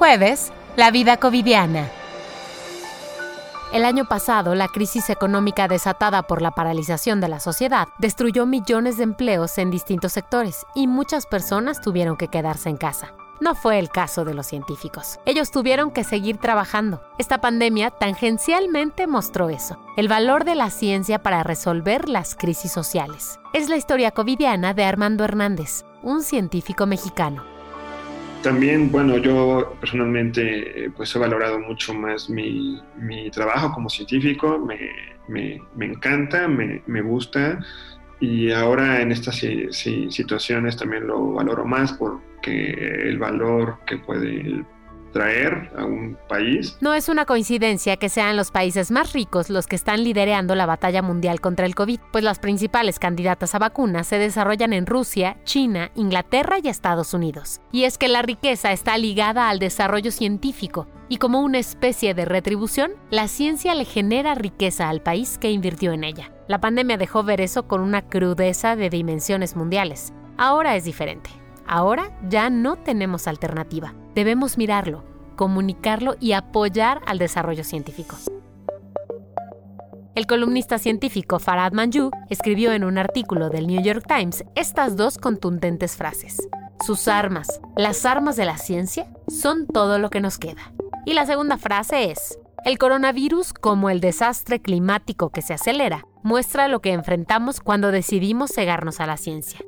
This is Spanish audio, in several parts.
Jueves, la vida covidiana. El año pasado, la crisis económica desatada por la paralización de la sociedad destruyó millones de empleos en distintos sectores y muchas personas tuvieron que quedarse en casa. No fue el caso de los científicos. Ellos tuvieron que seguir trabajando. Esta pandemia tangencialmente mostró eso, el valor de la ciencia para resolver las crisis sociales. Es la historia covidiana de Armando Hernández, un científico mexicano. También, bueno, yo personalmente eh, pues he valorado mucho más mi, trabajo como científico, me, encanta, me, me gusta. Y ahora en estas situaciones también lo valoro más porque el valor que puede traer a un país. No es una coincidencia que sean los países más ricos los que están liderando la batalla mundial contra el COVID, pues las principales candidatas a vacunas se desarrollan en Rusia, China, Inglaterra y Estados Unidos. Y es que la riqueza está ligada al desarrollo científico, y como una especie de retribución, la ciencia le genera riqueza al país que invirtió en ella. La pandemia dejó ver eso con una crudeza de dimensiones mundiales. Ahora es diferente. Ahora ya no tenemos alternativa. Debemos mirarlo, comunicarlo y apoyar al desarrollo científico. El columnista científico Farad Manju escribió en un artículo del New York Times estas dos contundentes frases. Sus armas, las armas de la ciencia, son todo lo que nos queda. Y la segunda frase es, el coronavirus, como el desastre climático que se acelera, muestra lo que enfrentamos cuando decidimos cegarnos a la ciencia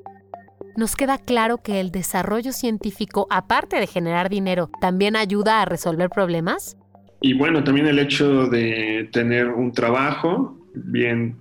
nos queda claro que el desarrollo científico, aparte de generar dinero, también ayuda a resolver problemas? Y bueno, también el hecho de tener un trabajo bien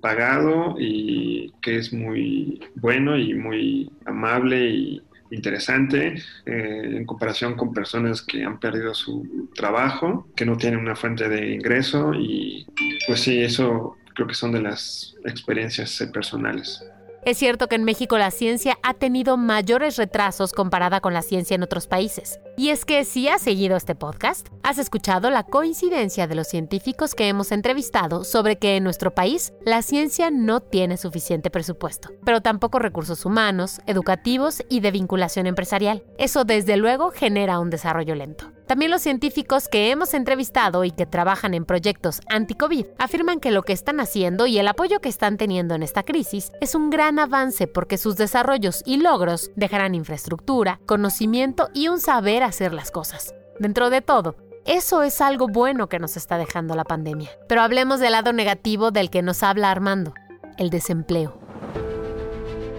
pagado y que es muy bueno y muy amable y interesante eh, en comparación con personas que han perdido su trabajo, que no tienen una fuente de ingreso y pues sí, eso creo que son de las experiencias personales. Es cierto que en México la ciencia ha tenido mayores retrasos comparada con la ciencia en otros países. Y es que si has seguido este podcast, has escuchado la coincidencia de los científicos que hemos entrevistado sobre que en nuestro país la ciencia no tiene suficiente presupuesto, pero tampoco recursos humanos, educativos y de vinculación empresarial. Eso desde luego genera un desarrollo lento. También los científicos que hemos entrevistado y que trabajan en proyectos anti-COVID afirman que lo que están haciendo y el apoyo que están teniendo en esta crisis es un gran avance porque sus desarrollos y logros dejarán infraestructura, conocimiento y un saber hacer las cosas. Dentro de todo, eso es algo bueno que nos está dejando la pandemia. Pero hablemos del lado negativo del que nos habla Armando, el desempleo.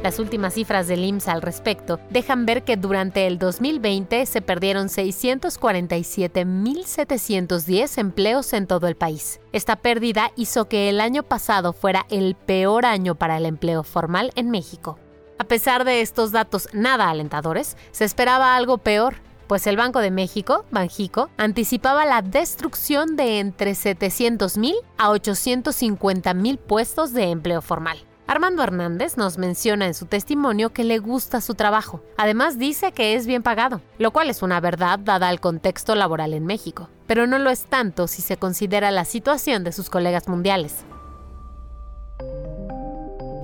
Las últimas cifras del IMSS al respecto dejan ver que durante el 2020 se perdieron 647.710 empleos en todo el país. Esta pérdida hizo que el año pasado fuera el peor año para el empleo formal en México. A pesar de estos datos nada alentadores, se esperaba algo peor, pues el Banco de México, Banjico, anticipaba la destrucción de entre 700.000 a 850.000 puestos de empleo formal. Armando Hernández nos menciona en su testimonio que le gusta su trabajo. Además dice que es bien pagado, lo cual es una verdad dada al contexto laboral en México, pero no lo es tanto si se considera la situación de sus colegas mundiales.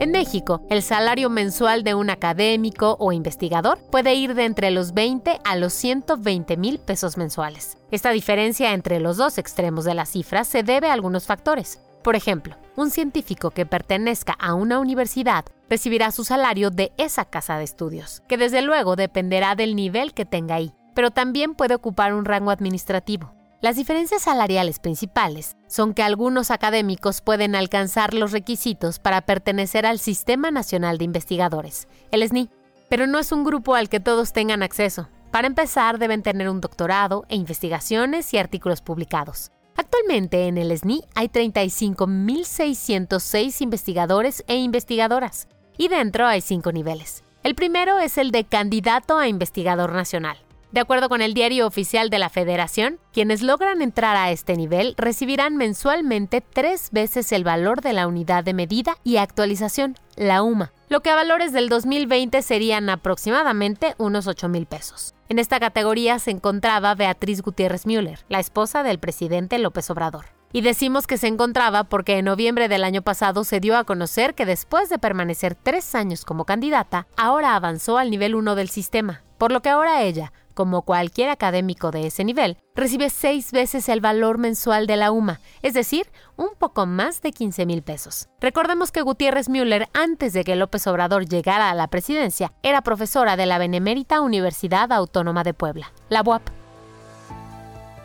En México, el salario mensual de un académico o investigador puede ir de entre los 20 a los 120 mil pesos mensuales. Esta diferencia entre los dos extremos de la cifra se debe a algunos factores. Por ejemplo, un científico que pertenezca a una universidad recibirá su salario de esa casa de estudios, que desde luego dependerá del nivel que tenga ahí, pero también puede ocupar un rango administrativo. Las diferencias salariales principales son que algunos académicos pueden alcanzar los requisitos para pertenecer al Sistema Nacional de Investigadores, el SNI, pero no es un grupo al que todos tengan acceso. Para empezar, deben tener un doctorado e investigaciones y artículos publicados. Actualmente en el SNI hay 35.606 investigadores e investigadoras, y dentro hay cinco niveles. El primero es el de candidato a investigador nacional. De acuerdo con el diario oficial de la Federación, quienes logran entrar a este nivel recibirán mensualmente tres veces el valor de la unidad de medida y actualización, la UMA, lo que a valores del 2020 serían aproximadamente unos 8 mil pesos. En esta categoría se encontraba Beatriz Gutiérrez Müller, la esposa del presidente López Obrador. Y decimos que se encontraba porque en noviembre del año pasado se dio a conocer que después de permanecer tres años como candidata, ahora avanzó al nivel 1 del sistema, por lo que ahora ella, como cualquier académico de ese nivel, recibe seis veces el valor mensual de la UMA, es decir, un poco más de 15 mil pesos. Recordemos que Gutiérrez Müller, antes de que López Obrador llegara a la presidencia, era profesora de la Benemérita Universidad Autónoma de Puebla, la UAP.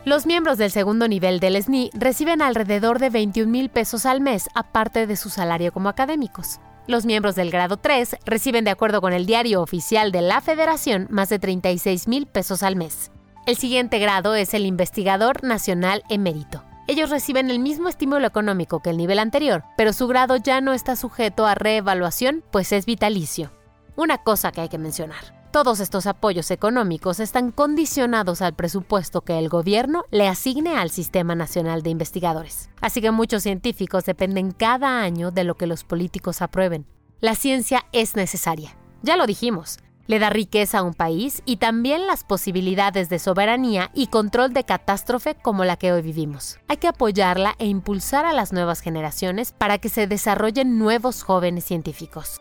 Los miembros del segundo nivel del SNI reciben alrededor de 21 mil pesos al mes, aparte de su salario como académicos. Los miembros del grado 3 reciben, de acuerdo con el diario oficial de la Federación, más de 36 mil pesos al mes. El siguiente grado es el investigador nacional emérito. Ellos reciben el mismo estímulo económico que el nivel anterior, pero su grado ya no está sujeto a reevaluación, pues es vitalicio. Una cosa que hay que mencionar. Todos estos apoyos económicos están condicionados al presupuesto que el gobierno le asigne al Sistema Nacional de Investigadores. Así que muchos científicos dependen cada año de lo que los políticos aprueben. La ciencia es necesaria. Ya lo dijimos. Le da riqueza a un país y también las posibilidades de soberanía y control de catástrofe como la que hoy vivimos. Hay que apoyarla e impulsar a las nuevas generaciones para que se desarrollen nuevos jóvenes científicos.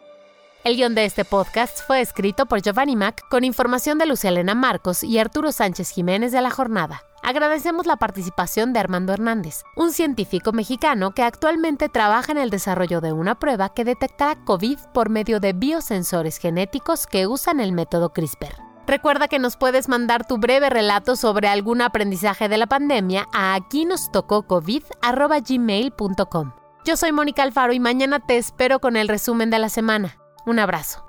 El guion de este podcast fue escrito por Giovanni Mac con información de Luciana Marcos y Arturo Sánchez Jiménez de la jornada. Agradecemos la participación de Armando Hernández, un científico mexicano que actualmente trabaja en el desarrollo de una prueba que detectará COVID por medio de biosensores genéticos que usan el método CRISPR. Recuerda que nos puedes mandar tu breve relato sobre algún aprendizaje de la pandemia a aquí nos tocó Yo soy Mónica Alfaro y mañana te espero con el resumen de la semana. Un abrazo.